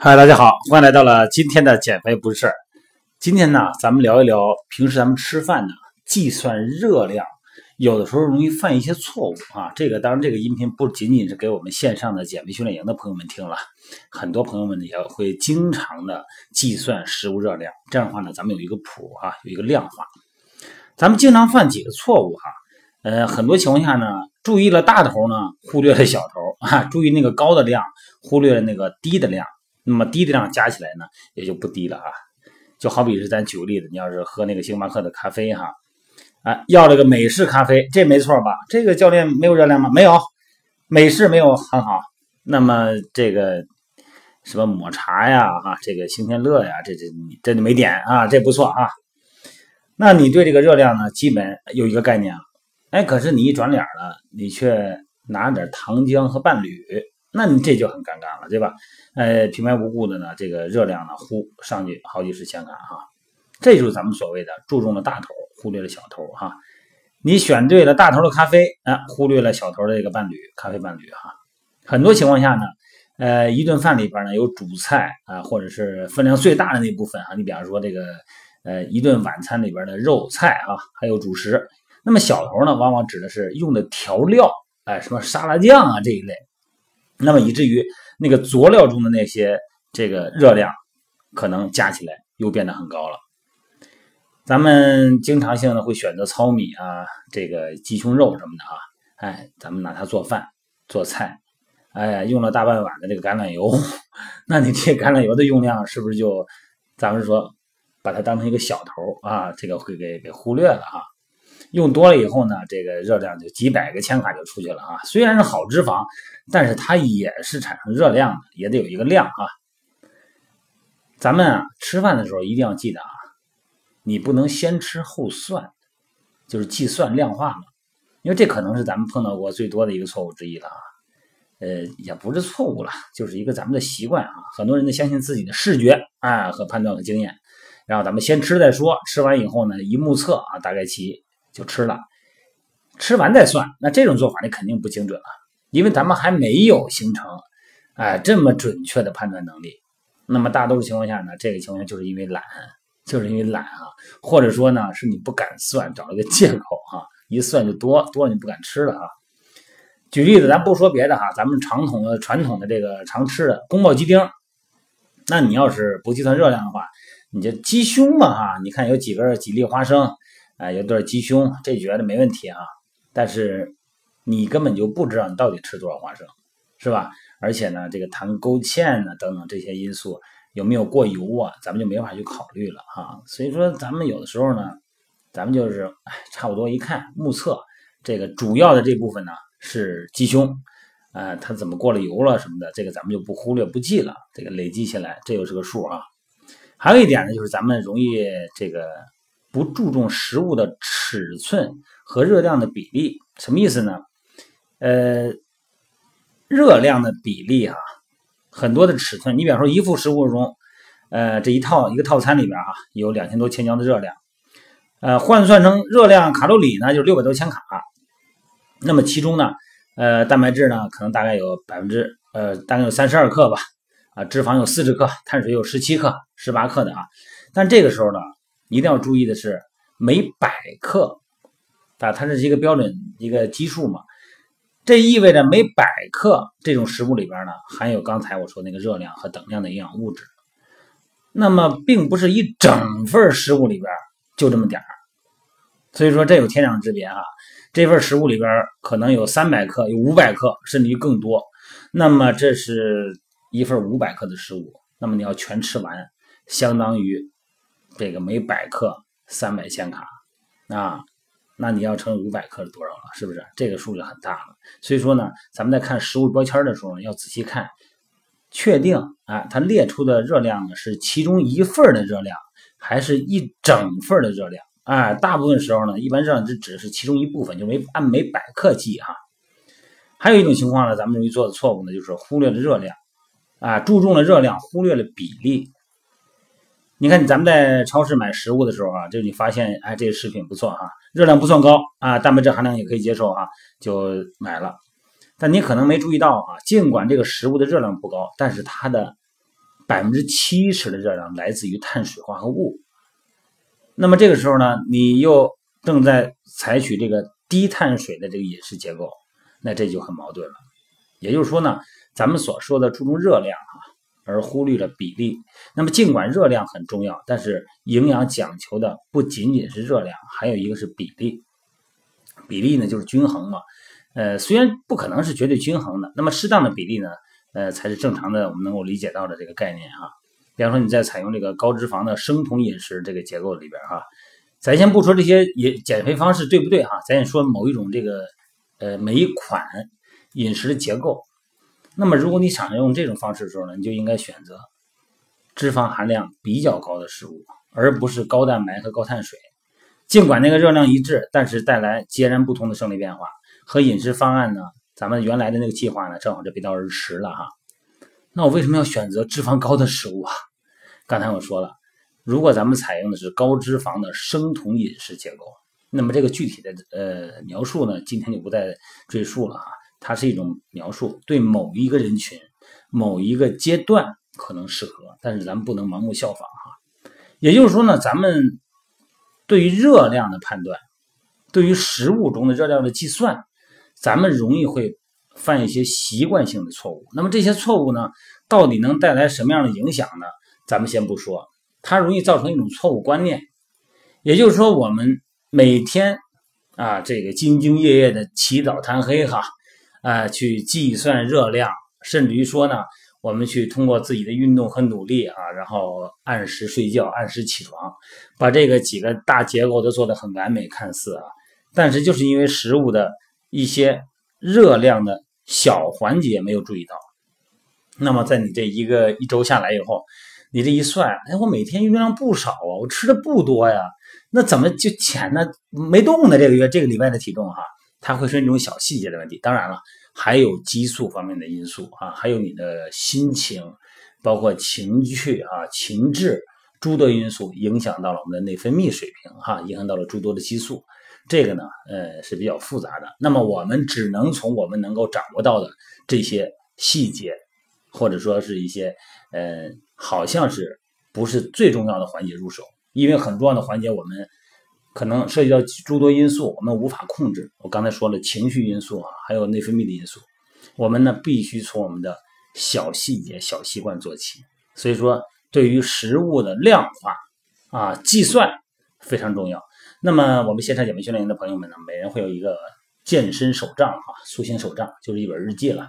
嗨，大家好，欢迎来到了今天的减肥不是事儿。今天呢，咱们聊一聊平时咱们吃饭呢，计算热量，有的时候容易犯一些错误啊。这个当然，这个音频不仅仅是给我们线上的减肥训练营的朋友们听了，很多朋友们呢也会经常的计算食物热量。这样的话呢，咱们有一个谱啊，有一个量化。咱们经常犯几个错误哈，呃，很多情况下呢，注意了大头呢，忽略了小头啊，注意那个高的量，忽略了那个低的量。那么低的量加起来呢，也就不低了啊。就好比是咱举个例子，你要是喝那个星巴克的咖啡哈，啊，要了个美式咖啡，这没错吧？这个教练没有热量吗？没有，美式没有很好。那么这个什么抹茶呀，哈，这个星天乐呀，这这这就没点啊，这不错啊。那你对这个热量呢，基本有一个概念了。哎，可是你一转脸了，你却拿点糖浆和伴侣。那你这就很尴尬了，对吧？呃，平白无故的呢，这个热量呢，忽上去好几十千卡哈，这就是咱们所谓的注重了大头，忽略了小头哈。你选对了大头的咖啡啊，忽略了小头的这个伴侣，咖啡伴侣哈。很多情况下呢，呃，一顿饭里边呢有主菜啊，或者是分量最大的那部分啊，你比方说这个呃一顿晚餐里边的肉菜啊，还有主食。那么小头呢，往往指的是用的调料，哎，什么沙拉酱啊这一类。那么以至于那个佐料中的那些这个热量，可能加起来又变得很高了。咱们经常性的会选择糙米啊，这个鸡胸肉什么的啊，哎，咱们拿它做饭做菜，哎，用了大半碗的这个橄榄油，那你这橄榄油的用量是不是就，咱们说把它当成一个小头啊，这个会给给忽略了啊。用多了以后呢，这个热量就几百个千卡就出去了啊！虽然是好脂肪，但是它也是产生热量的，也得有一个量啊。咱们啊吃饭的时候一定要记得啊，你不能先吃后算，就是计算量化嘛。因为这可能是咱们碰到过最多的一个错误之一了啊。呃，也不是错误了，就是一个咱们的习惯啊。很多人呢相信自己的视觉啊和判断和经验，然后咱们先吃再说，吃完以后呢一目测啊，大概其。就吃了，吃完再算。那这种做法你肯定不精准了，因为咱们还没有形成，哎，这么准确的判断能力。那么大多数情况下呢，这个情况就是因为懒，就是因为懒啊，或者说呢是你不敢算，找了个借口啊，一算就多多了，你不敢吃了啊。举例子，咱不说别的哈，咱们传统的传统的这个常吃的宫保鸡丁，那你要是不计算热量的话，你这鸡胸嘛哈，你看有几根几粒花生。啊，有段鸡胸，这觉得没问题啊。但是你根本就不知道你到底吃多少花生，是吧？而且呢，这个糖勾芡呢等等这些因素有没有过油啊，咱们就没法去考虑了哈。所以说，咱们有的时候呢，咱们就是哎，差不多一看目测，这个主要的这部分呢是鸡胸，啊，它怎么过了油了什么的，这个咱们就不忽略不计了。这个累积起来，这又是个数啊。还有一点呢，就是咱们容易这个。不注重食物的尺寸和热量的比例，什么意思呢？呃，热量的比例啊，很多的尺寸，你比方说一副食物中，呃，这一套一个套餐里边啊，有两千多千焦的热量，呃，换算成热量卡路里呢，就是六百多千卡。那么其中呢，呃，蛋白质呢，可能大概有百分之呃，大概有三十二克吧，啊，脂肪有四十克，碳水有十七克、十八克的啊。但这个时候呢。一定要注意的是，每百克啊，它是一个标准一个基数嘛，这意味着每百克这种食物里边呢，含有刚才我说那个热量和等量的营养物质。那么，并不是一整份食物里边就这么点儿，所以说这有天壤之别啊。这份食物里边可能有三百克，有五百克，甚至于更多。那么，这是一份五百克的食物，那么你要全吃完，相当于。这个每百克三百千卡啊，那你要乘五百克是多少了？是不是？这个数就很大了。所以说呢，咱们在看食物标签的时候呢，要仔细看，确定啊，它列出的热量呢是其中一份的热量，还是一整份的热量？哎，大部分时候呢，一般热量只只是其中一部分，就没按每百克计哈。还有一种情况呢，咱们容易做的错误呢，就是忽略了热量啊，注重了热量，忽略了比例。你看，咱们在超市买食物的时候啊，就你发现，哎，这个食品不错哈，热量不算高啊，蛋白质含量也可以接受啊，就买了。但你可能没注意到啊，尽管这个食物的热量不高，但是它的百分之七十的热量来自于碳水化合物。那么这个时候呢，你又正在采取这个低碳水的这个饮食结构，那这就很矛盾了。也就是说呢，咱们所说的注重热量啊，而忽略了比例。那么尽管热量很重要，但是营养讲求的不仅仅是热量，还有一个是比例。比例呢就是均衡嘛。呃，虽然不可能是绝对均衡的，那么适当的比例呢，呃，才是正常的我们能够理解到的这个概念哈。比方说你在采用这个高脂肪的生酮饮食这个结构里边哈，咱先不说这些也减肥方式对不对哈，咱也说某一种这个呃每一款饮食的结构。那么如果你想用这种方式的时候呢，你就应该选择脂肪含量比较高的食物，而不是高蛋白和高碳水。尽管那个热量一致，但是带来截然不同的生理变化和饮食方案呢，咱们原来的那个计划呢，正好就背道而驰了哈。那我为什么要选择脂肪高的食物啊？刚才我说了，如果咱们采用的是高脂肪的生酮饮食结构，那么这个具体的呃描述呢，今天就不再赘述了哈。它是一种描述，对某一个人群、某一个阶段可能适合，但是咱们不能盲目效仿哈。也就是说呢，咱们对于热量的判断，对于食物中的热量的计算，咱们容易会犯一些习惯性的错误。那么这些错误呢，到底能带来什么样的影响呢？咱们先不说，它容易造成一种错误观念，也就是说，我们每天啊，这个兢兢业业的起早贪黑哈，啊，去计算热量，甚至于说呢，我们去通过自己的运动和努力啊，然后按时睡觉，按时起床，把这个几个大结构都做得很完美，看似啊，但是就是因为食物的一些热量的小环节没有注意到，那么在你这一个一周下来以后。你这一算，哎，我每天运动量不少啊，我吃的不多呀，那怎么就减呢？没动呢？这个月这个礼拜的体重哈，它会是那种小细节的问题。当然了，还有激素方面的因素啊，还有你的心情，包括情绪啊、情志诸多因素影响到了我们的内分泌水平哈，影响到了诸多的激素。这个呢，呃，是比较复杂的。那么我们只能从我们能够掌握到的这些细节，或者说是一些呃。好像是不是最重要的环节入手，因为很重要的环节我们可能涉及到诸多因素，我们无法控制。我刚才说了情绪因素啊，还有内分泌的因素，我们呢必须从我们的小细节、小习惯做起。所以说，对于食物的量化啊计算非常重要。那么我们线上减肥训练营的朋友们呢，每人会有一个健身手账哈，塑形手账就是一本日记了。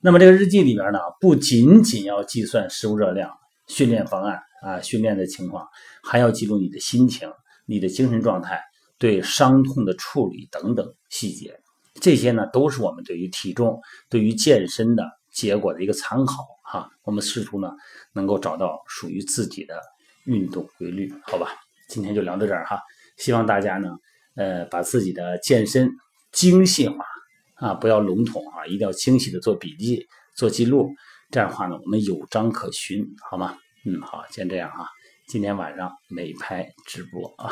那么这个日记里边呢，不仅仅要计算食物热量、训练方案啊、训练的情况，还要记录你的心情、你的精神状态、对伤痛的处理等等细节。这些呢，都是我们对于体重、对于健身的结果的一个参考哈。我们试图呢，能够找到属于自己的运动规律，好吧？今天就聊到这儿哈，希望大家呢，呃，把自己的健身精细化。啊，不要笼统啊，一定要清晰的做笔记、做记录，这样的话呢，我们有章可循，好吗？嗯，好，先这样啊，今天晚上美拍直播啊。